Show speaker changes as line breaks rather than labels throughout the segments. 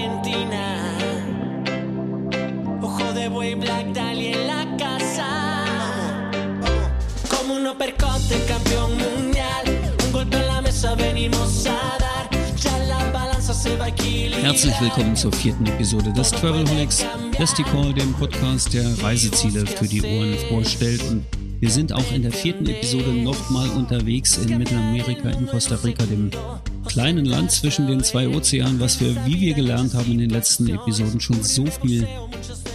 Argentina. Ojo de buey, Black Dahlia en la casa. Como un uppercut de campeón mundial. Un golpe en la mesa venimos a dar. Ya la balanza se va a equilibrar.
Herzlich willkommen zur vierten Episode des Travelholics Festival, dem Podcast, der Reiseziele für die Ohren vorstellt. Und wir sind auch in der vierten Episode nochmal unterwegs in Mittelamerika, in Costa Rica, dem kleinen Land zwischen den zwei Ozeanen, was wir, wie wir gelernt haben in den letzten Episoden, schon so viel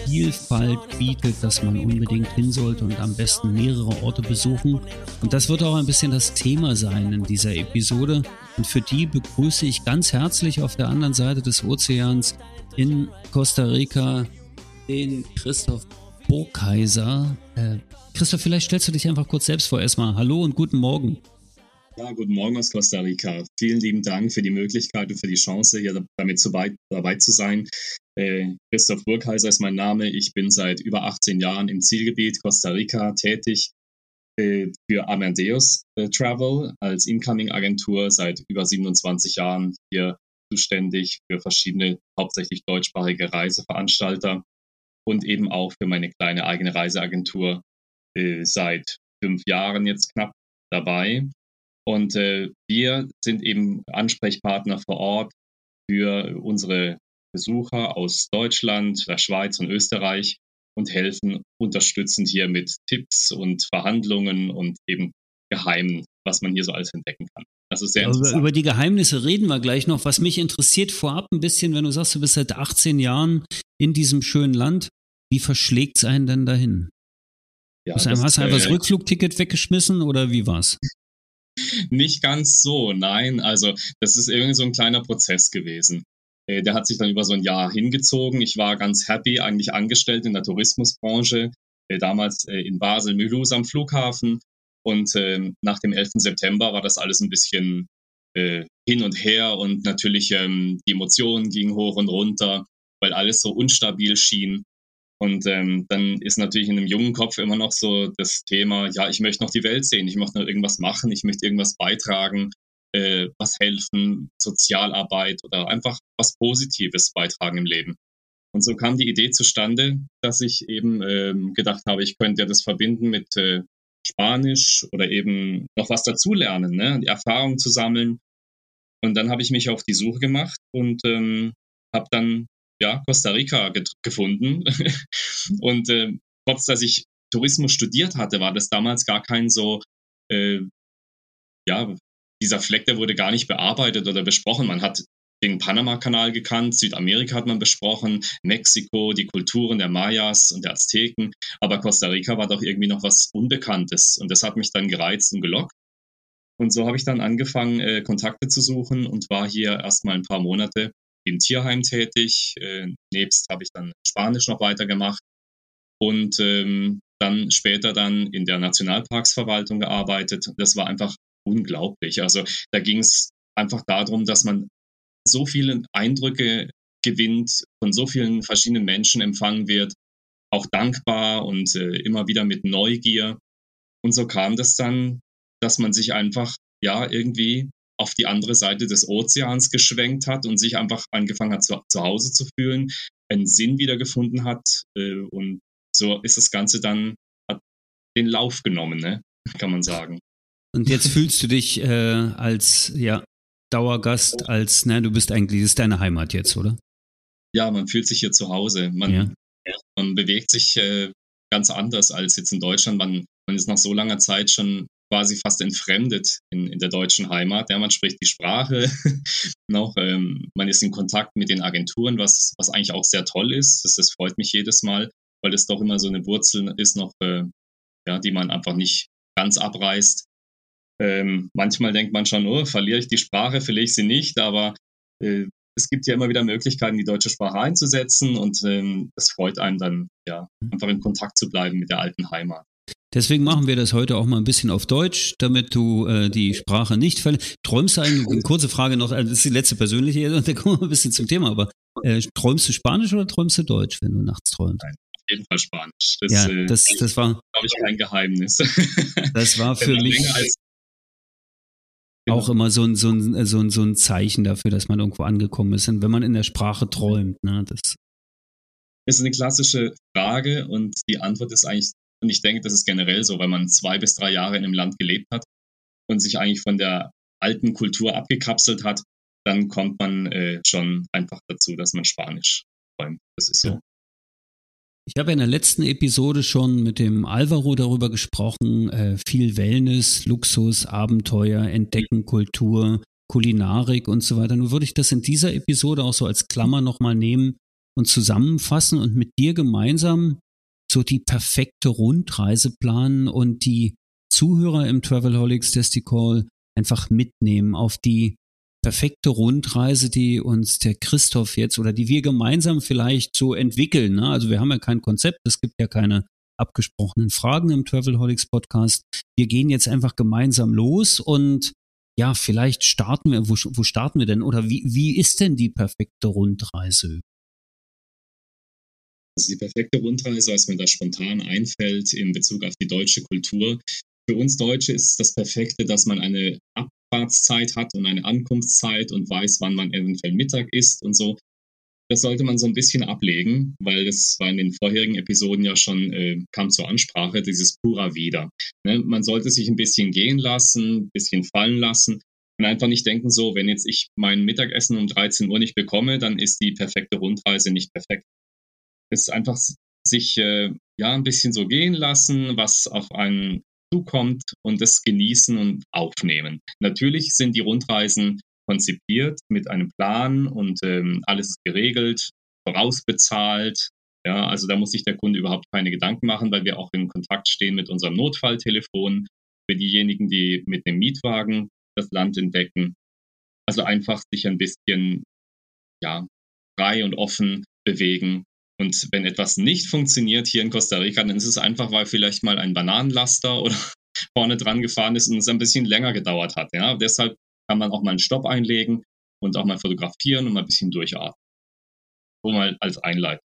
Vielfalt bietet, dass man unbedingt hin sollte und am besten mehrere Orte besuchen. Und das wird auch ein bisschen das Thema sein in dieser Episode. Und für die begrüße ich ganz herzlich auf der anderen Seite des Ozeans in Costa Rica den Christoph Burkaiser. Äh, Christoph, vielleicht stellst du dich einfach kurz selbst vor. Erstmal Hallo und guten Morgen.
Ja, guten Morgen aus Costa Rica. Vielen lieben Dank für die Möglichkeit und für die Chance, hier damit zu weit, dabei zu sein. Äh, Christoph Burkheiser ist mein Name. Ich bin seit über 18 Jahren im Zielgebiet Costa Rica tätig äh, für Amadeus äh, Travel als Incoming-Agentur seit über 27 Jahren hier zuständig für verschiedene, hauptsächlich deutschsprachige Reiseveranstalter und eben auch für meine kleine eigene Reiseagentur äh, seit fünf Jahren jetzt knapp dabei. Und äh, wir sind eben Ansprechpartner vor Ort für unsere Besucher aus Deutschland, der Schweiz und Österreich und helfen unterstützend hier mit Tipps und Verhandlungen und eben Geheimen, was man hier so alles entdecken kann. Also sehr
Über,
interessant.
über die Geheimnisse reden wir gleich noch. Was mich interessiert vorab ein bisschen, wenn du sagst, du bist seit 18 Jahren in diesem schönen Land, wie verschlägt es einen denn dahin?
Ja,
hast, du- einfach das
äh,
Rückflugticket weggeschmissen oder wie war's?
Nicht ganz so, nein. Also das ist irgendwie so ein kleiner Prozess gewesen. Äh, Der hat sich dann über so ein Jahr hingezogen. Ich war ganz happy, eigentlich angestellt in der Tourismusbranche, äh, damals in Basel-Mulhouse am Flughafen. Und ähm, nach dem 11. September war das alles ein bisschen hin und her und natürlich ähm, die Emotionen gingen hoch und runter, weil alles so unstabil schien. Und ähm, dann ist natürlich in einem jungen Kopf immer noch so das Thema, ja, ich möchte noch die Welt sehen, ich möchte noch irgendwas machen, ich möchte irgendwas beitragen, äh, was helfen, Sozialarbeit oder einfach was Positives beitragen im Leben. Und so kam die Idee zustande, dass ich eben ähm, gedacht habe, ich könnte ja das verbinden mit äh, Spanisch oder eben noch was dazulernen, ne? die Erfahrung zu sammeln. Und dann habe ich mich auf die Suche gemacht und ähm, habe dann ja, Costa Rica gefunden. und äh, trotz, dass ich Tourismus studiert hatte, war das damals gar kein so, äh, ja, dieser Fleck, der wurde gar nicht bearbeitet oder besprochen. Man hat den Panama-Kanal gekannt, Südamerika hat man besprochen, Mexiko, die Kulturen der Mayas und der Azteken, aber Costa Rica war doch irgendwie noch was Unbekanntes und das hat mich dann gereizt und gelockt. Und so habe ich dann angefangen, äh, Kontakte zu suchen und war hier erstmal ein paar Monate im Tierheim tätig. Äh, nebst habe ich dann Spanisch noch weitergemacht und ähm, dann später dann in der Nationalparksverwaltung gearbeitet. Das war einfach unglaublich. Also da ging es einfach darum, dass man so viele Eindrücke gewinnt, von so vielen verschiedenen Menschen empfangen wird, auch dankbar und äh, immer wieder mit Neugier. Und so kam das dann, dass man sich einfach ja irgendwie auf die andere Seite des Ozeans geschwenkt hat und sich einfach angefangen hat, zu, zu Hause zu fühlen, einen Sinn wiedergefunden hat. Äh, und so ist das Ganze dann, hat den Lauf genommen, ne? kann man sagen.
Und jetzt fühlst du dich äh, als ja, Dauergast, als, na, du bist eigentlich, das ist deine Heimat jetzt, oder?
Ja, man fühlt sich hier zu Hause. Man,
Ja.
man bewegt sich äh, ganz anders als jetzt in Deutschland. Man, man ist nach so langer Zeit schon quasi fast entfremdet in, in der deutschen Heimat. Ja, man spricht die Sprache noch, ähm, man ist in Kontakt mit den Agenturen, was, was eigentlich auch sehr toll ist. Das, das freut mich jedes Mal, weil es doch immer so eine Wurzel ist noch, äh, ja, die man einfach nicht ganz abreißt. Ähm, manchmal denkt man schon, oh, verliere ich die Sprache, verliere ich sie nicht, aber äh, es gibt ja immer wieder Möglichkeiten, die deutsche Sprache einzusetzen und ähm, es freut einen dann, ja, einfach in Kontakt zu bleiben mit der alten Heimat.
Deswegen machen wir das heute auch mal ein bisschen auf Deutsch, damit du äh, die Sprache nicht verlierst. Träumst du eigentlich, eine kurze Frage noch, also das ist die letzte persönliche, und dann kommen wir ein bisschen zum Thema, aber äh, träumst du Spanisch oder träumst du Deutsch, wenn du nachts träumst?
Nein, auf jeden Fall Spanisch. Das,
ja, äh, das, das war,
glaube ich, kein Geheimnis.
Das war für mich auch immer so ein, so, ein, so, ein, so ein Zeichen dafür, dass man irgendwo angekommen ist. Und wenn man in der Sprache träumt, ne, das
ist eine klassische Frage und die Antwort ist eigentlich und ich denke, das ist generell so, wenn man zwei bis drei Jahre in einem Land gelebt hat und sich eigentlich von der alten Kultur abgekapselt hat, dann kommt man äh, schon einfach dazu, dass man Spanisch träumt. Das ist so. Ja.
Ich habe in der letzten Episode schon mit dem Alvaro darüber gesprochen, äh, viel Wellness, Luxus, Abenteuer, Entdecken, Kultur, Kulinarik und so weiter. Nun würde ich das in dieser Episode auch so als Klammer nochmal nehmen und zusammenfassen und mit dir gemeinsam so die perfekte Rundreise planen und die Zuhörer im Travelholics Call einfach mitnehmen auf die perfekte Rundreise, die uns der Christoph jetzt oder die wir gemeinsam vielleicht so entwickeln. Ne? Also wir haben ja kein Konzept, es gibt ja keine abgesprochenen Fragen im Travelholics Podcast. Wir gehen jetzt einfach gemeinsam los und ja, vielleicht starten wir, wo, wo starten wir denn oder wie, wie ist denn die perfekte Rundreise?
Also die perfekte Rundreise, was mir da spontan einfällt in Bezug auf die deutsche Kultur. Für uns Deutsche ist das Perfekte, dass man eine Abfahrtszeit hat und eine Ankunftszeit und weiß, wann man eventuell Mittag isst und so. Das sollte man so ein bisschen ablegen, weil das war in den vorherigen Episoden ja schon, äh, kam zur Ansprache, dieses Pura Vida. Ne? Man sollte sich ein bisschen gehen lassen, ein bisschen fallen lassen und einfach nicht denken, so, wenn jetzt ich mein Mittagessen um 13 Uhr nicht bekomme, dann ist die perfekte Rundreise nicht perfekt ist einfach sich äh, ja ein bisschen so gehen lassen, was auf einen zukommt und das genießen und aufnehmen. Natürlich sind die Rundreisen konzipiert mit einem Plan und ähm, alles ist geregelt, vorausbezahlt. Ja, also da muss sich der Kunde überhaupt keine Gedanken machen, weil wir auch in Kontakt stehen mit unserem Notfalltelefon für diejenigen, die mit dem Mietwagen das Land entdecken. Also einfach sich ein bisschen ja, frei und offen bewegen und wenn etwas nicht funktioniert hier in Costa Rica, dann ist es einfach, weil vielleicht mal ein Bananenlaster oder vorne dran gefahren ist und es ein bisschen länger gedauert hat. Ja? Deshalb kann man auch mal einen Stopp einlegen und auch mal fotografieren und mal ein bisschen durchatmen. So mal als Einleitung.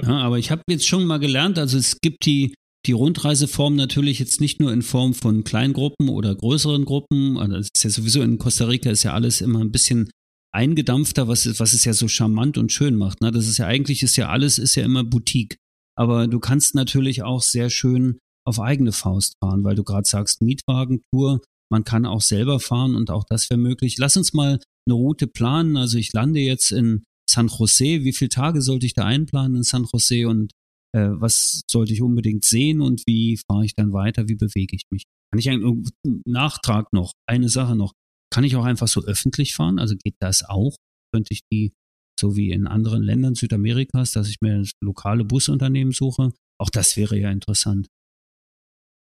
Ja, aber ich habe jetzt schon mal gelernt, also es gibt die, die Rundreiseform natürlich jetzt nicht nur in Form von Kleingruppen oder größeren Gruppen. Also es ist ja sowieso in Costa Rica ist ja alles immer ein bisschen eingedampfter, was, was es ja so charmant und schön macht. Ne? Das ist ja eigentlich, ist ja alles, ist ja immer Boutique. Aber du kannst natürlich auch sehr schön auf eigene Faust fahren, weil du gerade sagst, Mietwagentour, man kann auch selber fahren und auch das wäre möglich. Lass uns mal eine Route planen. Also ich lande jetzt in San Jose. Wie viele Tage sollte ich da einplanen in San Jose und äh, was sollte ich unbedingt sehen und wie fahre ich dann weiter? Wie bewege ich mich? Kann ich einen Nachtrag noch? Eine Sache noch. Kann ich auch einfach so öffentlich fahren? Also geht das auch? Könnte ich die, so wie in anderen Ländern Südamerikas, dass ich mir lokale Busunternehmen suche? Auch das wäre ja interessant.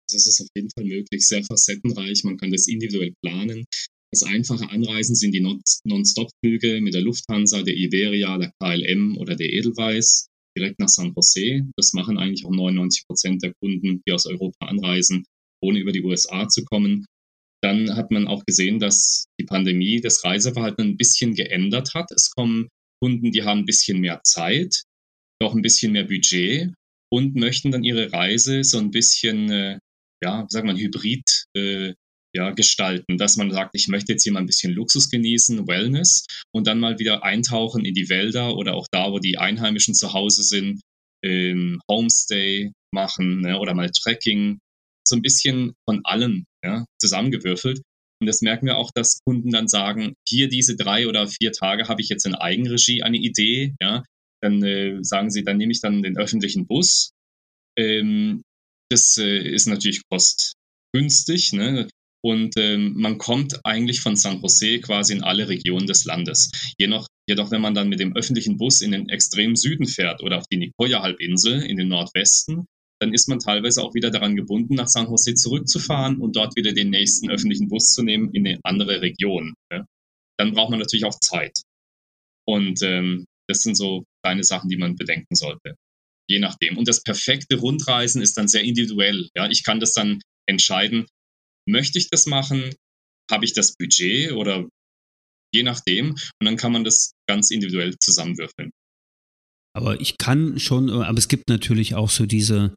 Das ist auf jeden Fall möglich, sehr facettenreich. Man kann das individuell planen. Das einfache Anreisen sind die Non-Stop-Flüge mit der Lufthansa, der Iberia, der KLM oder der Edelweiss direkt nach San Jose. Das machen eigentlich auch 99 Prozent der Kunden, die aus Europa anreisen, ohne über die USA zu kommen. Dann hat man auch gesehen, dass die Pandemie das Reiseverhalten ein bisschen geändert hat. Es kommen Kunden, die haben ein bisschen mehr Zeit, auch ein bisschen mehr Budget und möchten dann ihre Reise so ein bisschen, äh, ja, wie sagt man, hybrid äh, ja, gestalten, dass man sagt, ich möchte jetzt hier mal ein bisschen Luxus genießen, Wellness und dann mal wieder eintauchen in die Wälder oder auch da, wo die Einheimischen zu Hause sind, ähm, Homestay machen ne, oder mal Trekking. So ein bisschen von allem ja, zusammengewürfelt. Und das merken wir auch, dass Kunden dann sagen, hier diese drei oder vier Tage habe ich jetzt in Eigenregie eine Idee, ja, dann äh, sagen sie, dann nehme ich dann den öffentlichen Bus. Ähm, das äh, ist natürlich kostgünstig, ne? Und ähm, man kommt eigentlich von San Jose quasi in alle Regionen des Landes. Jedoch, jedoch, wenn man dann mit dem öffentlichen Bus in den extremen Süden fährt oder auf die Nicoya-Halbinsel in den Nordwesten, dann ist man teilweise auch wieder daran gebunden, nach San Jose zurückzufahren und dort wieder den nächsten öffentlichen Bus zu nehmen in eine andere Region. Ja. Dann braucht man natürlich auch Zeit. Und ähm, das sind so kleine Sachen, die man bedenken sollte. Je nachdem. Und das perfekte Rundreisen ist dann sehr individuell. Ja, ich kann das dann entscheiden, möchte ich das machen? Habe ich das Budget oder je nachdem? Und dann kann man das ganz individuell zusammenwürfeln.
Aber ich kann schon, aber es gibt natürlich auch so diese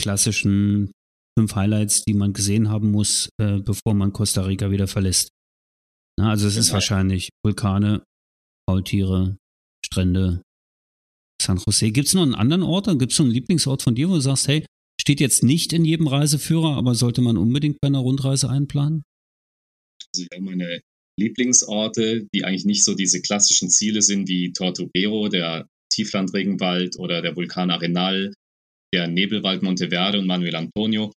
klassischen fünf Highlights, die man gesehen haben muss, äh, bevor man Costa Rica wieder verlässt. Na, also es genau. ist wahrscheinlich Vulkane, Faultiere, Strände, San Jose. Gibt es noch einen anderen Ort? Gibt es noch einen Lieblingsort von dir, wo du sagst, hey, steht jetzt nicht in jedem Reiseführer, aber sollte man unbedingt bei einer Rundreise einplanen?
Also ich habe meine Lieblingsorte, die eigentlich nicht so diese klassischen Ziele sind wie Tortuguero, der Tieflandregenwald oder der Vulkan Arenal, der Nebelwald Monteverde und Manuel Antonio,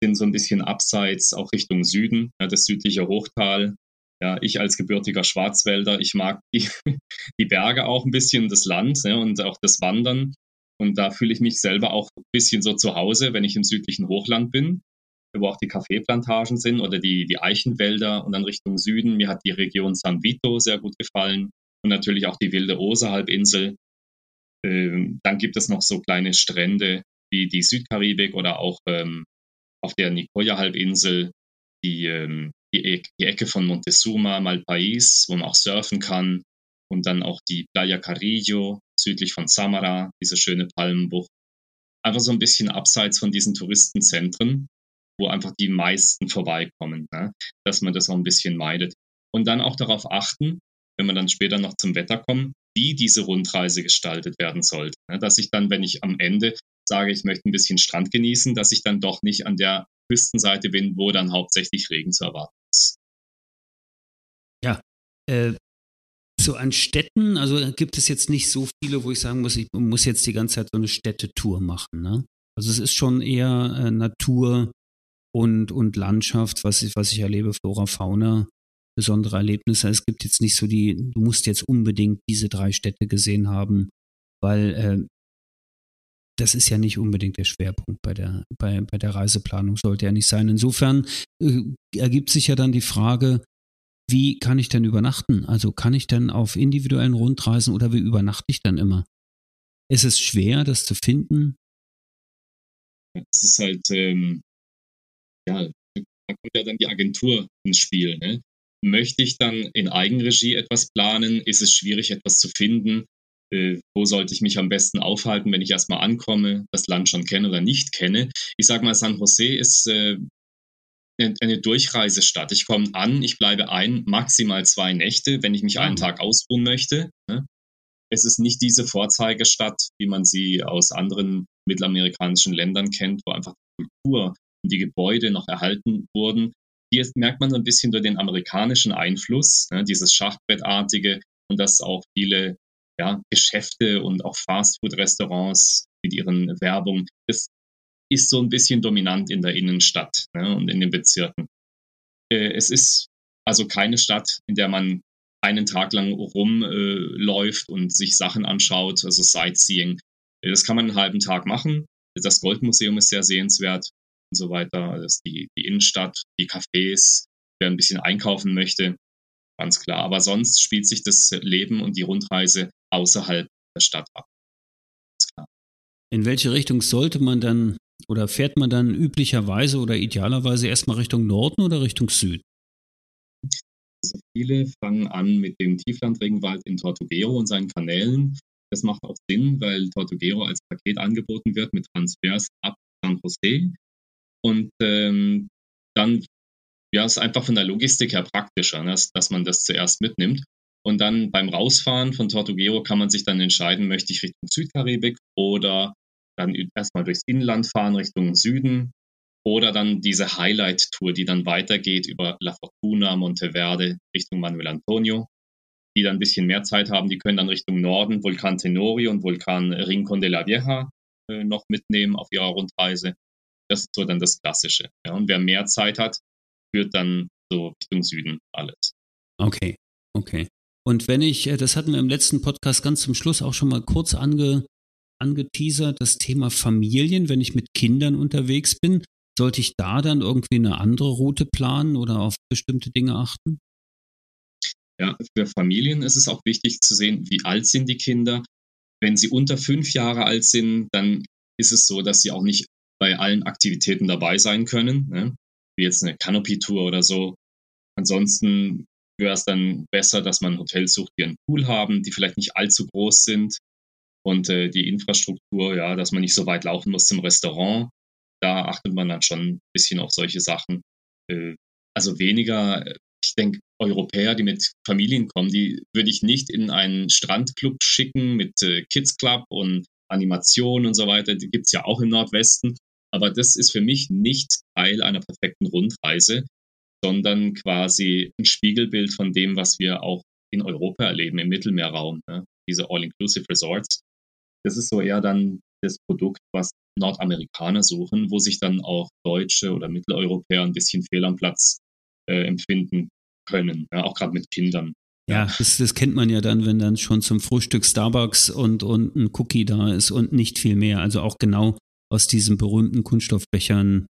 sind so ein bisschen abseits, auch Richtung Süden, ja, das südliche Hochtal. Ja, ich als gebürtiger Schwarzwälder, ich mag die, die Berge auch ein bisschen, das Land ja, und auch das Wandern. Und da fühle ich mich selber auch ein bisschen so zu Hause, wenn ich im südlichen Hochland bin, wo auch die Kaffeeplantagen sind oder die, die Eichenwälder und dann Richtung Süden. Mir hat die Region San Vito sehr gut gefallen und natürlich auch die wilde Osa-Halbinsel. Ähm, dann gibt es noch so kleine Strände wie die Südkaribik oder auch ähm, auf der Nicoya-Halbinsel die, ähm, die, e die, Ecke von Montezuma, Malpais, wo man auch surfen kann. Und dann auch die Playa Carrillo, südlich von Samara, diese schöne Palmenbucht. Einfach so ein bisschen abseits von diesen Touristenzentren, wo einfach die meisten vorbeikommen, ne? dass man das auch ein bisschen meidet. Und dann auch darauf achten, wenn man dann später noch zum Wetter kommt, wie diese Rundreise gestaltet werden sollte. Ne? Dass ich dann, wenn ich am Ende sage, ich möchte ein bisschen Strand genießen, dass ich dann doch nicht an der Küstenseite bin, wo dann hauptsächlich Regen zu erwarten ist.
Ja, äh, so an Städten, also gibt es jetzt nicht so viele, wo ich sagen muss, ich muss jetzt die ganze Zeit so eine Städtetour machen. Ne? Also es ist schon eher äh, Natur und, und Landschaft, was ich, was ich erlebe, Flora, Fauna, besondere Erlebnisse. Es gibt jetzt nicht so die, du musst jetzt unbedingt diese drei Städte gesehen haben, weil äh, das ist ja nicht unbedingt der Schwerpunkt bei der, bei, bei der Reiseplanung, sollte ja nicht sein. Insofern äh, ergibt sich ja dann die Frage, wie kann ich denn übernachten? Also kann ich denn auf individuellen Rundreisen oder wie übernachte ich dann immer? Ist es schwer, das zu finden?
Es ist halt, ähm, ja, da kommt ja dann die Agentur ins Spiel. Ne? Möchte ich dann in Eigenregie etwas planen? Ist es schwierig, etwas zu finden? äh, wo sollte ich mich am besten aufhalten, wenn ich erstmal ankomme, das Land schon kenne oder nicht kenne. Ich sage mal, San Jose ist äh, eine Durchreisestadt. Ich komme an, ich bleibe ein, maximal zwei Nächte, wenn ich mich einen ah. Tag ausruhen möchte. Ne? Es ist nicht diese Vorzeigestadt, wie man sie aus anderen mittelamerikanischen Ländern kennt, wo einfach die Kultur und die Gebäude noch erhalten wurden. Hier merkt man so ein bisschen durch den amerikanischen Einfluss, ne, dieses Schachbrettartige und dass auch viele ja, Geschäfte und auch Fastfood-Restaurants mit ihren Werbungen. Das ist so ein bisschen dominant in der Innenstadt ne, und in den Bezirken. Äh, es ist also keine Stadt, in der man einen Tag lang rumläuft äh, und sich Sachen anschaut, also Sightseeing. Äh, das kann man einen halben Tag machen. Das Goldmuseum ist sehr sehenswert und so weiter. Das ist die, die Innenstadt, die Cafés, wer ein bisschen einkaufen möchte, ganz klar. Aber sonst spielt sich das Leben und die Rundreise außerhalb der Stadt ab.
In welche Richtung sollte man dann oder fährt man dann üblicherweise oder idealerweise erstmal Richtung Norden oder Richtung Süden?
Also viele fangen an mit dem Tieflandregenwald in Tortuguero und seinen Kanälen. Das macht auch Sinn, weil Tortuguero als Paket angeboten wird mit Transfers ab San Jose. Und ähm, dann ja, ist einfach von der Logistik her praktischer, ne, dass, dass man das zuerst mitnimmt. Und dann beim Rausfahren von Tortuguero kann man sich dann entscheiden, möchte ich Richtung Südkaribik oder dann erstmal durchs Inland fahren Richtung Süden oder dann diese Highlight-Tour, die dann weitergeht über La Fortuna, Monteverde Richtung Manuel Antonio. Die dann ein bisschen mehr Zeit haben, die können dann Richtung Norden Vulkan Tenori und Vulkan Rincon de la Vieja äh, noch mitnehmen auf ihrer Rundreise. Das ist so dann das Klassische. Ja. Und wer mehr Zeit hat, führt dann so Richtung Süden alles.
Okay, okay. Und wenn ich, äh, das hatten wir im letzten Podcast ganz zum Schluss auch schon mal kurz ange, angeteasert, das Thema Familien, wenn ich mit Kindern unterwegs bin, sollte ich da dann irgendwie eine andere Route planen oder auf bestimmte Dinge achten?
Ja, für Familien ist es auch wichtig zu sehen, wie alt sind die Kinder. Wenn sie unter fünf Jahre alt sind, dann ist es so, dass sie auch nicht bei allen Aktivitäten dabei sein können, ne? wie jetzt eine Canopy-Tour oder so. Ansonsten wäre es dann besser, dass man Hotels sucht, die einen Pool haben, die vielleicht nicht allzu groß sind und äh, die Infrastruktur, ja, dass man nicht so weit laufen muss zum Restaurant. Da achtet man dann schon ein bisschen auf solche Sachen. Äh, also weniger, ich denke, Europäer, die mit Familien kommen, die würde ich nicht in einen Strandclub schicken mit äh, Kids Club und Animation und so weiter. Die gibt's ja auch im Nordwesten. Aber das ist für mich nicht Teil einer perfekten Rundreise, sondern quasi ein Spiegelbild von dem, was wir auch in Europa erleben, im Mittelmeerraum. Ne? Diese All-Inclusive Resorts. Das ist so eher dann das Produkt, was Nordamerikaner suchen, wo sich dann auch Deutsche oder Mitteleuropäer ein bisschen fehl am Platz äh, empfinden können, ja, auch gerade mit Kindern.
Ja, das, das kennt man ja dann, wenn dann schon zum Frühstück Starbucks und, und ein Cookie da ist und nicht viel mehr. Also auch genau aus diesen berühmten Kunststoffbechern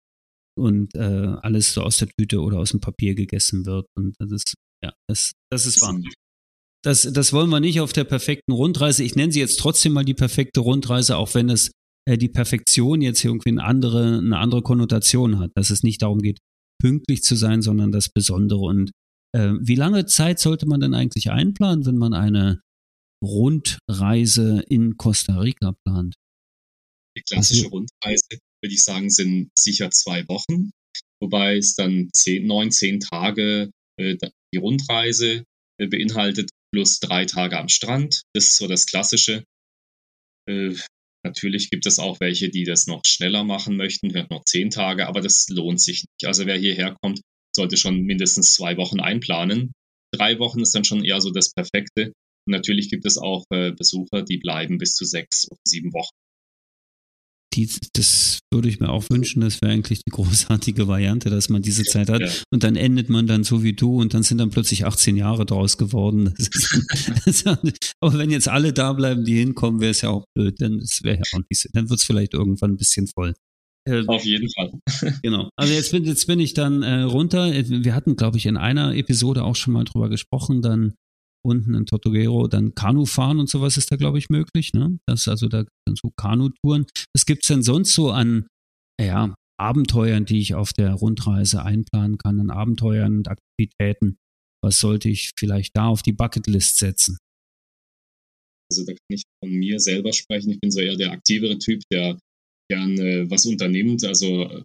und äh, alles so aus der Tüte oder aus dem Papier gegessen wird. Und das ist, ja, das, das ist wahr. Das, das wollen wir nicht auf der perfekten Rundreise. Ich nenne sie jetzt trotzdem mal die perfekte Rundreise, auch wenn es äh, die Perfektion jetzt irgendwie eine andere, eine andere Konnotation hat, dass es nicht darum geht, pünktlich zu sein, sondern das Besondere. Und äh, wie lange Zeit sollte man denn eigentlich einplanen, wenn man eine Rundreise in Costa Rica plant?
Klassische also, Rundreise, würde ich sagen, sind sicher zwei Wochen, wobei es dann zehn, neun, zehn Tage äh, die Rundreise äh, beinhaltet, plus drei Tage am Strand. Das ist so das Klassische. Äh, natürlich gibt es auch welche, die das noch schneller machen möchten, vielleicht noch zehn Tage, aber das lohnt sich nicht. Also wer hierher kommt, sollte schon mindestens zwei Wochen einplanen. Drei Wochen ist dann schon eher so das Perfekte. Und natürlich gibt es auch äh, Besucher, die bleiben bis zu sechs oder sieben Wochen.
Die, das würde ich mir auch wünschen. Das wäre eigentlich die großartige Variante, dass man diese Zeit hat. Ja. Und dann endet man dann so wie du und dann sind dann plötzlich 18 Jahre draus geworden. Ist, aber wenn jetzt alle da bleiben, die hinkommen, wäre es ja auch blöd. Dann, ja auch nicht, dann wird es vielleicht irgendwann ein bisschen voll.
Äh, Auf jeden Fall.
genau. Also jetzt bin, jetzt bin ich dann äh, runter. Wir hatten, glaube ich, in einer Episode auch schon mal drüber gesprochen, dann unten in Tortuguero, dann Kanu fahren und sowas ist da, glaube ich, möglich. Ne? Das also da dann so Kanutouren. Was gibt's denn sonst so an ja, Abenteuern, die ich auf der Rundreise einplanen kann, an Abenteuern und Aktivitäten? Was sollte ich vielleicht da auf die Bucketlist setzen?
Also da kann ich von mir selber sprechen. Ich bin so eher der aktivere Typ, der gern äh, was unternimmt, also äh,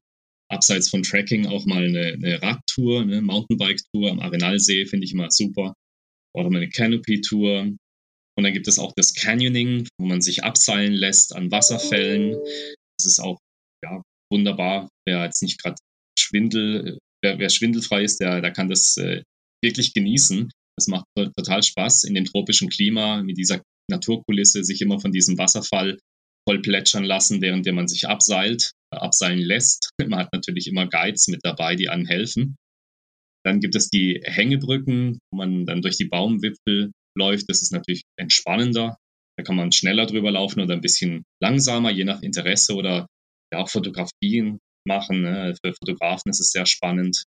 abseits von Tracking auch mal eine, eine Radtour, eine Mountainbike-Tour am Arenalsee finde ich immer super. Oder eine Canopy-Tour. Und dann gibt es auch das Canyoning, wo man sich abseilen lässt an Wasserfällen. Das ist auch ja, wunderbar. Wer jetzt nicht gerade Schwindel, wer, wer, schwindelfrei ist, der, der kann das äh, wirklich genießen. Das macht total Spaß in dem tropischen Klima mit dieser Naturkulisse, sich immer von diesem Wasserfall voll plätschern lassen, während man sich abseilt, äh, abseilen lässt. Man hat natürlich immer Guides mit dabei, die einem helfen. Dann gibt es die Hängebrücken, wo man dann durch die Baumwipfel läuft. Das ist natürlich entspannender. Da kann man schneller drüber laufen oder ein bisschen langsamer, je nach Interesse oder ja auch Fotografien machen. Ne? Für Fotografen ist es sehr spannend.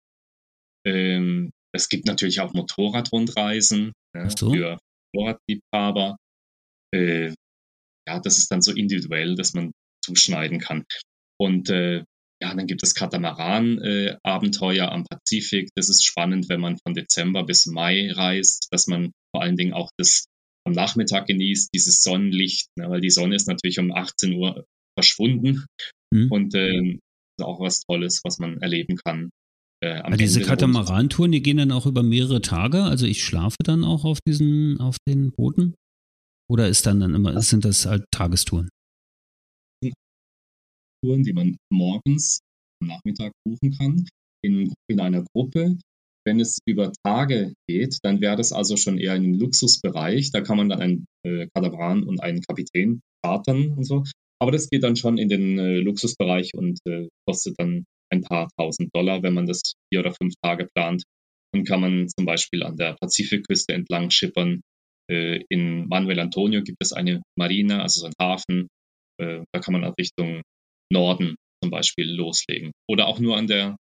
Ähm, es gibt natürlich auch Motorradrundreisen ne? so. für Motorradliebhaber. Äh, ja, das ist dann so individuell, dass man zuschneiden kann. Und äh, ja, dann gibt es Katamaran-Abenteuer am Pazifik. Das ist spannend, wenn man von Dezember bis Mai reist, dass man vor allen Dingen auch das am Nachmittag genießt, dieses Sonnenlicht, ne, weil die Sonne ist natürlich um 18 Uhr verschwunden. Mhm. Und äh, ist auch was Tolles, was man erleben kann.
Äh, Aber diese Katamaran-Touren, die gehen dann auch über mehrere Tage. Also ich schlafe dann auch auf diesen, auf den Booten. Oder ist dann, dann immer, sind das halt Tagestouren?
Touren, die man morgens am Nachmittag buchen kann, in, in einer Gruppe. Wenn es über Tage geht, dann wäre das also schon eher in im Luxusbereich. Da kann man dann einen äh, Katamaran und einen Kapitän chartern und so. Aber das geht dann schon in den äh, Luxusbereich und äh, kostet dann ein paar tausend Dollar, wenn man das vier oder fünf Tage plant. Und kann man zum Beispiel an der Pazifikküste entlang schippern äh, in Manuel Antonio gibt es eine Marina, also so ein Hafen. Äh, da kann man auch Richtung Norden zum Beispiel loslegen. Oder auch nur an der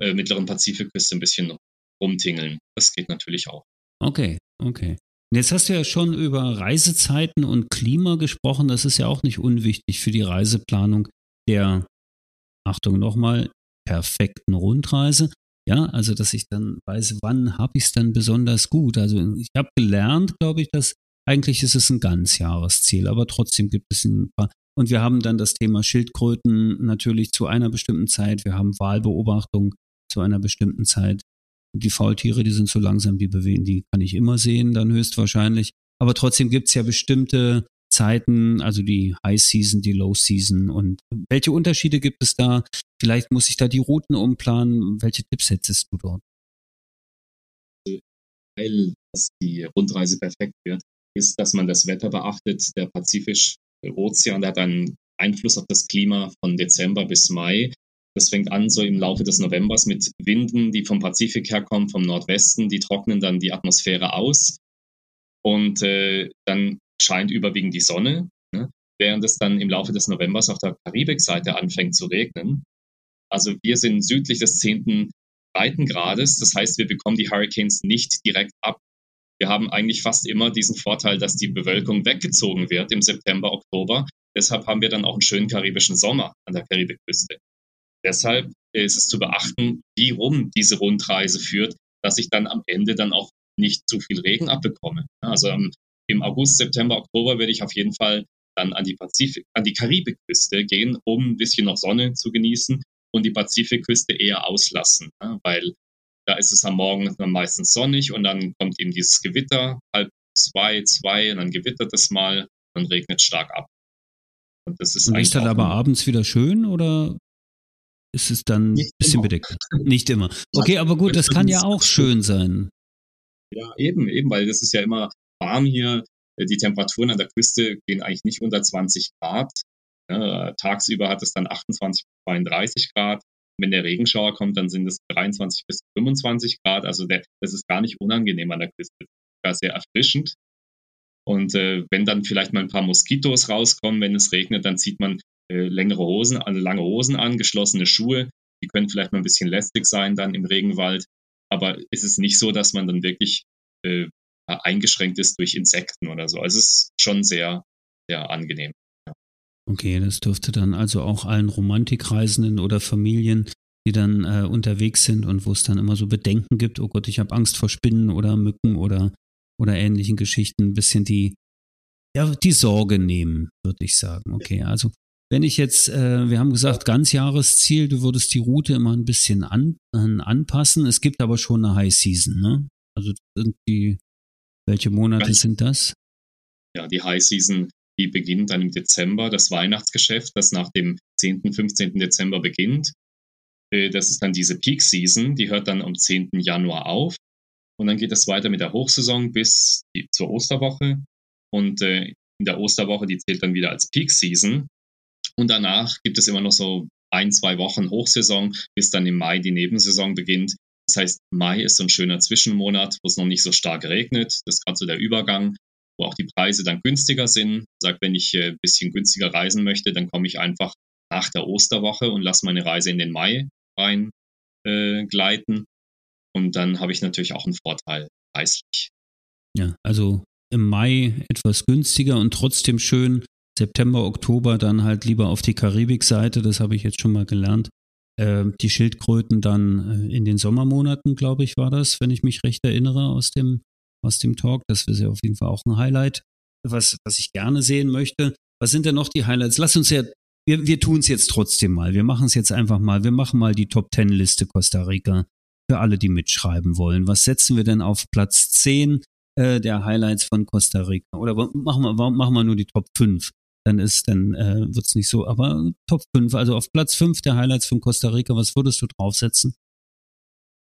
äh, mittleren Pazifikküste ein bisschen rumtingeln. Das geht natürlich auch.
Okay. Okay. Jetzt hast du ja schon über Reisezeiten und Klima gesprochen. Das ist ja auch nicht unwichtig für die Reiseplanung der, Achtung nochmal, perfekten Rundreise. Ja, also dass ich dann weiß, wann habe ich es dann besonders gut. Also ich habe gelernt, glaube ich, dass eigentlich ist es ein Ganzjahresziel, aber trotzdem gibt es ein paar. Und wir haben dann das Thema Schildkröten natürlich zu einer bestimmten Zeit. Wir haben Wahlbeobachtung zu einer bestimmten Zeit. Die Faultiere, die sind so langsam, die bewegen, die kann ich immer sehen, dann höchstwahrscheinlich. Aber trotzdem gibt es ja bestimmte Zeiten, also die High Season, die Low Season. Und welche Unterschiede gibt es da? Vielleicht muss ich da die Routen umplanen. Welche Tipps hättest du dort?
Weil dass die Rundreise perfekt wird, ist, dass man das Wetter beachtet. Der Pazifische Ozean der hat einen Einfluss auf das Klima von Dezember bis Mai. Das fängt an so im Laufe des Novembers mit Winden, die vom Pazifik herkommen, vom Nordwesten. Die trocknen dann die Atmosphäre aus. Und äh, dann scheint überwiegend die Sonne, ne? während es dann im Laufe des Novembers auf der Karibikseite anfängt zu regnen. Also wir sind südlich des 10. Breitengrades, das heißt, wir bekommen die Hurricanes nicht direkt ab. Wir haben eigentlich fast immer diesen Vorteil, dass die Bewölkung weggezogen wird im September, Oktober. Deshalb haben wir dann auch einen schönen karibischen Sommer an der Karibikküste. Deshalb ist es zu beachten, wie rum diese Rundreise führt, dass ich dann am Ende dann auch nicht zu viel Regen abbekomme. Also im August, September, Oktober werde ich auf jeden Fall dann an die Pazifik, an die Karibikküste gehen, um ein bisschen noch Sonne zu genießen und die Pazifikküste eher auslassen, ne? weil da ist es am Morgen dann meistens sonnig und dann kommt eben dieses Gewitter, halb zwei, zwei, und dann gewittert es mal, dann regnet es stark ab.
Und das ist, und ist dann aber abends wieder schön oder ist es dann ein bisschen immer. bedeckt? Nicht immer. Okay, aber gut, das kann ja auch schön sein.
Ja, eben, eben, weil das ist ja immer warm hier. Die Temperaturen an der Küste gehen eigentlich nicht unter 20 Grad. Ja, tagsüber hat es dann 28 bis 32 Grad. Wenn der Regenschauer kommt, dann sind es 23 bis 25 Grad. Also der, das ist gar nicht unangenehm an der Küste. Gar sehr erfrischend. Und äh, wenn dann vielleicht mal ein paar Moskitos rauskommen, wenn es regnet, dann zieht man äh, längere Hosen, also lange Hosen an, geschlossene Schuhe. Die können vielleicht mal ein bisschen lästig sein dann im Regenwald. Aber es ist nicht so, dass man dann wirklich äh, eingeschränkt ist durch Insekten oder so. Also es ist schon sehr, sehr angenehm.
Okay, das dürfte dann also auch allen Romantikreisenden oder Familien, die dann äh, unterwegs sind und wo es dann immer so Bedenken gibt, oh Gott, ich habe Angst vor Spinnen oder Mücken oder, oder ähnlichen Geschichten, ein bisschen die, ja, die Sorge nehmen, würde ich sagen. Okay, also wenn ich jetzt, äh, wir haben gesagt, Ganzjahresziel, du würdest die Route immer ein bisschen an, an, anpassen. Es gibt aber schon eine High Season, ne? Also sind die welche Monate Ganz, sind das?
Ja, die High Season, die beginnt dann im Dezember, das Weihnachtsgeschäft, das nach dem 10., 15. Dezember beginnt. Äh, das ist dann diese Peak Season, die hört dann am 10. Januar auf. Und dann geht es weiter mit der Hochsaison bis zur Osterwoche. Und äh, in der Osterwoche, die zählt dann wieder als Peak Season. Und danach gibt es immer noch so ein, zwei Wochen Hochsaison, bis dann im Mai die Nebensaison beginnt. Das heißt, Mai ist so ein schöner Zwischenmonat, wo es noch nicht so stark regnet. Das ist gerade so der Übergang, wo auch die Preise dann günstiger sind. Sagt, wenn ich ein äh, bisschen günstiger reisen möchte, dann komme ich einfach nach der Osterwoche und lasse meine Reise in den Mai rein äh. Und dann habe ich natürlich auch einen Vorteil preislich.
Ja, also im Mai etwas günstiger und trotzdem schön. September, Oktober dann halt lieber auf die Karibikseite, das habe ich jetzt schon mal gelernt. Äh, die Schildkröten dann äh, in den Sommermonaten, glaube ich, war das, wenn ich mich recht erinnere aus dem, aus dem Talk. Das wäre auf jeden Fall auch ein Highlight, was, was ich gerne sehen möchte. Was sind denn noch die Highlights? Lass uns ja, wir, wir tun es jetzt trotzdem mal. Wir machen es jetzt einfach mal. Wir machen mal die Top Ten Liste Costa Rica für alle, die mitschreiben wollen. Was setzen wir denn auf Platz 10 äh, der Highlights von Costa Rica? Oder machen wir, machen wir nur die Top 5? dann ist, dann äh, wird es nicht so. Aber Top 5, also auf Platz 5 der Highlights von Costa Rica, was würdest du draufsetzen?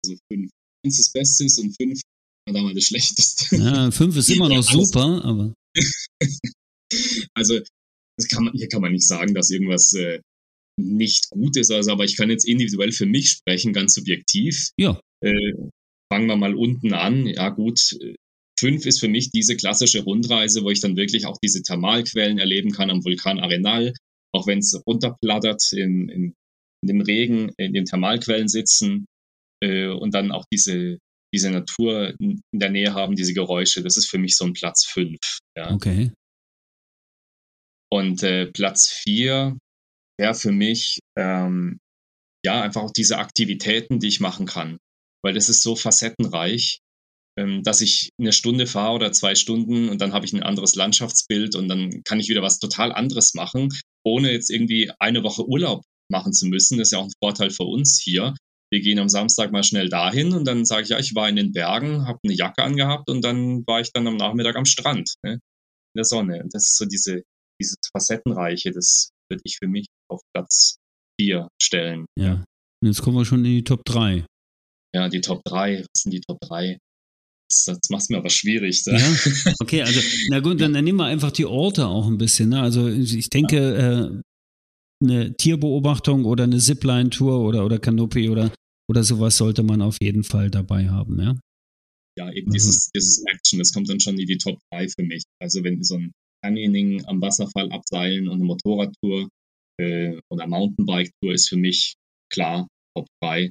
Also 5. Eins das Beste ist und 5 war damals das Schlechteste.
Ja, 5 ist immer noch super, aber.
also, kann man, hier kann man nicht sagen, dass irgendwas äh, nicht gut ist, also, aber ich kann jetzt individuell für mich sprechen, ganz subjektiv.
Ja.
Äh, fangen wir mal unten an. Ja, gut, Fünf ist für mich diese klassische Rundreise, wo ich dann wirklich auch diese Thermalquellen erleben kann am Vulkan Arenal, auch wenn es runterplattert, in, in, in, dem Regen, in den Thermalquellen sitzen äh, und dann auch diese diese Natur in der Nähe haben, diese Geräusche. Das ist für mich so ein Platz fünf. Ja.
Okay.
Und äh, Platz vier wäre für mich ähm, ja einfach auch diese Aktivitäten, die ich machen kann, weil das ist so facettenreich, ähm, dass ich eine Stunde fahre oder zwei Stunden und dann habe ich ein anderes Landschaftsbild und dann kann ich wieder was total anderes machen, ohne jetzt irgendwie eine Woche Urlaub machen zu müssen. Das ist ja auch ein Vorteil für uns hier. Wir gehen am Samstag mal schnell dahin und dann sage ich, ja, ich war in den Bergen, habe eine Jacke angehabt und dann war ich dann am Nachmittag am Strand ne, in der Sonne. Und das ist so diese, dieses Facettenreiche, das würde ich für mich auf Platz vier stellen.
Ja. Und jetzt kommen wir schon in die Top 3.
Ja, die Top 3. Was sind die Top 3? Das, macht mir aber schwierig.
Ja, okay, also na gut, dann, dann nehmen wir einfach die Orte auch ein bisschen. Ne? Also ich denke, äh, eine Tierbeobachtung oder eine Zipline-Tour oder, oder Canopy oder, oder sowas sollte man auf jeden Fall dabei haben, ja?
Ja, eben mhm. dieses, dieses Action, das kommt dann schon in die Top 3 für mich. Also wenn so ein Canyoning am Wasserfall abseilen und eine Motorradtour äh, oder Mountainbike-Tour ist für mich klar Top 3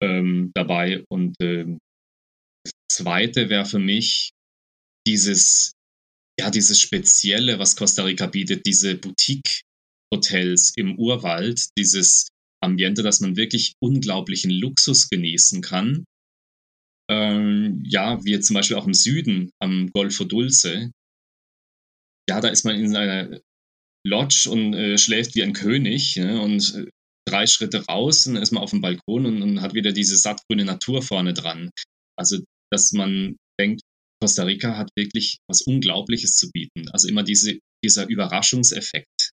ähm, dabei. Und äh, das zweite wäre für mich dieses, ja, dieses Spezielle, was Costa Rica bietet, diese Boutique-Hotels im Urwald, dieses Ambiente, dass man wirklich unglaublichen Luxus genießen kann. Ähm, ja, wie zum Beispiel auch im Süden am Golfo Dulce, ja, da ist man in einer Lodge und äh, schläft wie ein König ne? und äh, drei Schritte raus und ist man auf dem Balkon und, und hat wieder diese sattgrüne Natur vorne dran. Also, dass man denkt, Costa Rica hat wirklich was Unglaubliches zu bieten. Also immer diese, dieser Überraschungseffekt.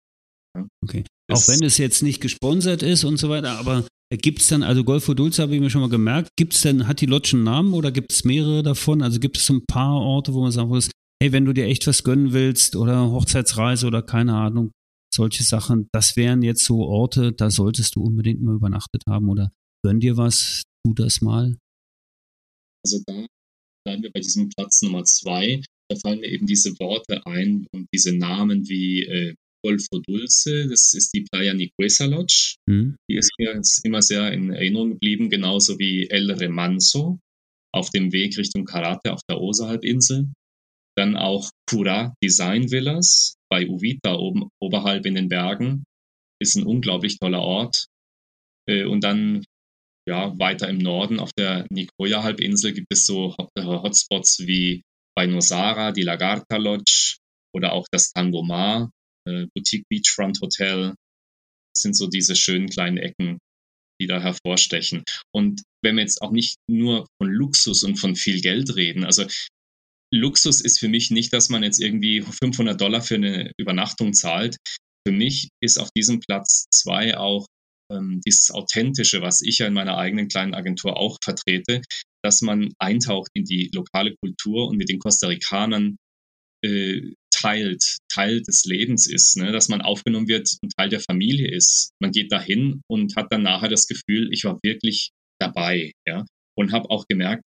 Okay. Auch wenn es jetzt nicht gesponsert ist und so weiter, aber gibt es dann, also Golfo Dulce habe ich mir schon mal gemerkt, gibt es denn, hat die Lodge einen Namen oder gibt es mehrere davon? Also gibt es so ein paar Orte, wo man sagen muss, hey, wenn du dir echt was gönnen willst oder Hochzeitsreise oder keine Ahnung, solche Sachen, das wären jetzt so Orte, da solltest du unbedingt mal übernachtet haben oder gönn dir was, tu das mal.
Also da bleiben wir bei diesem Platz Nummer zwei. Da fallen mir eben diese Worte ein und diese Namen wie äh, Golfo Dulce, das ist die Playa Niguesa Lodge. Mhm. Die ist mir immer sehr in Erinnerung geblieben, genauso wie El Remanso auf dem Weg Richtung Karate auf der Osa-Halbinsel. Dann auch Cura Design Villas bei Uvita oben oberhalb in den Bergen. Ist ein unglaublich toller Ort. Äh, und dann ja, weiter im Norden auf der Nicoya-Halbinsel gibt es so äh, Hotspots wie bei Nosara, die Lagarta Lodge oder auch das Tangomar, äh, Boutique Beachfront Hotel. Das sind so diese schönen kleinen Ecken, die da hervorstechen. Und wenn wir jetzt auch nicht nur von Luxus und von viel Geld reden, also Luxus ist für mich nicht, dass man jetzt irgendwie 500 Dollar für eine Übernachtung zahlt. Für mich ist auf diesem Platz zwei auch ähm, dieses Authentische, was ich ja in meiner eigenen kleinen Agentur auch vertrete, dass man eintaucht in die lokale Kultur und mit den Costa Ricanern äh, teilt, Teil des Lebens ist, ne? dass man aufgenommen wird und Teil der Familie ist. Man geht dahin und hat dann nachher das Gefühl, ich war wirklich dabei, ja, und habe auch gemerkt,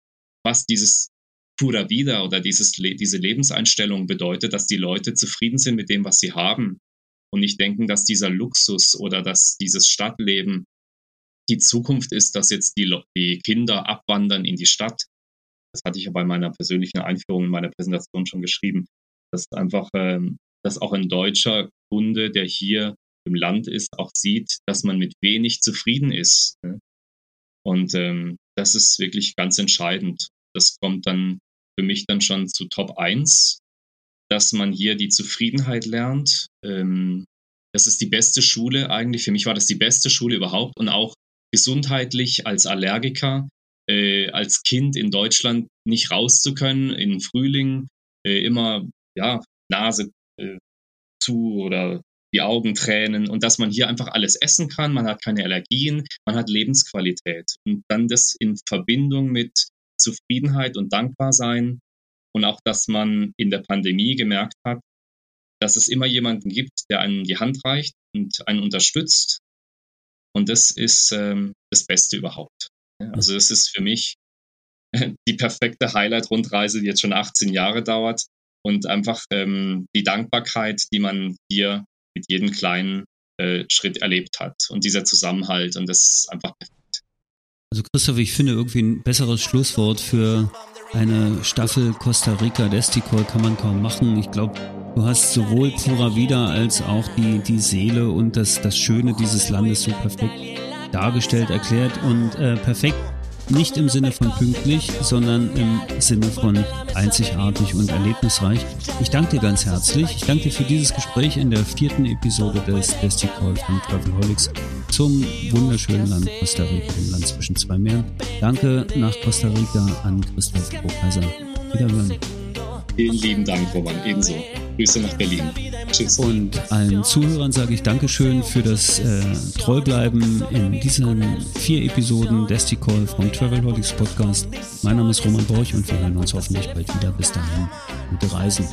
was dieses pura vida oder dieses, diese Lebenseinstellung bedeutet, dass die Leute zufrieden sind mit dem, was sie haben und nicht denken, dass dieser Luxus oder dass dieses Stadtleben die Zukunft ist, dass jetzt die, die Kinder abwandern in die Stadt. Das hatte ich ja bei meiner persönlichen Einführung in meiner Präsentation schon geschrieben, dass einfach, ähm, dass auch ein deutscher Kunde, der hier im Land ist, auch sieht, dass man mit wenig zufrieden ist. Ne? Und ähm, das ist wirklich ganz entscheidend. Das kommt dann für mich dann schon zu Top 1, dass man hier die Zufriedenheit lernt. Ähm, das ist die beste Schule eigentlich. Für mich war das die beste Schule überhaupt und auch gesundheitlich als Allergiker, äh, als Kind in Deutschland nicht raus zu können, im Frühling äh, immer ja, Nase äh, zu oder die Augen tränen und dass man hier einfach alles essen kann, man hat keine Allergien, man hat Lebensqualität und dann das in Verbindung mit Zufriedenheit und Dankbarsein und auch, dass man in der Pandemie gemerkt hat, dass es immer jemanden gibt, der einen die Hand reicht und einen unterstützt. Und das ist ähm, das Beste überhaupt. Also das ist für mich die perfekte Highlight-Rundreise, die jetzt schon 18 Jahre dauert und einfach ähm, die Dankbarkeit, die man hier mit jedem kleinen äh, Schritt erlebt hat und dieser Zusammenhalt und das ist einfach perfekt.
Also Christoph, ich finde irgendwie ein besseres Schlusswort für eine Staffel Costa Rica Desticol kann man kaum machen. Ich glaube, du hast sowohl Pura Vida als auch die, die Seele und das, das Schöne dieses Landes so perfekt dargestellt, erklärt und äh, perfekt nicht im Sinne von pünktlich, sondern im Sinne von einzigartig und erlebnisreich. Ich danke dir ganz herzlich. Ich danke dir für dieses Gespräch in der vierten Episode des Desti Call von Travelholics zum wunderschönen Land Costa Rica, dem Land zwischen zwei Meeren. Danke nach Costa Rica an Christoph Burkaiser. Wiederhören.
Vielen lieben Dank, Roman. Ebenso. Grüße nach Berlin.
Tschüss. Und allen Zuhörern sage ich Dankeschön für das äh, Treubleiben in diesen vier Episoden Desti Call vom Travelholics Podcast. Mein Name ist Roman Borch und wir hören uns hoffentlich bald wieder. Bis dahin, gute Reisen.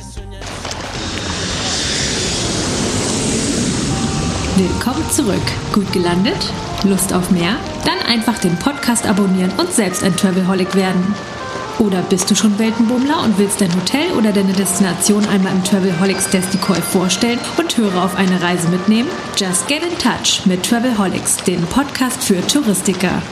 Willkommen zurück. Gut gelandet? Lust auf mehr? Dann einfach den Podcast abonnieren und selbst ein Travelholic werden. Oder bist du schon Weltenbummler und willst dein Hotel oder deine Destination einmal im Travelholics Destoy vorstellen und Hörer auf eine Reise mitnehmen? Just get in touch mit Travelholics, dem Podcast für Touristiker.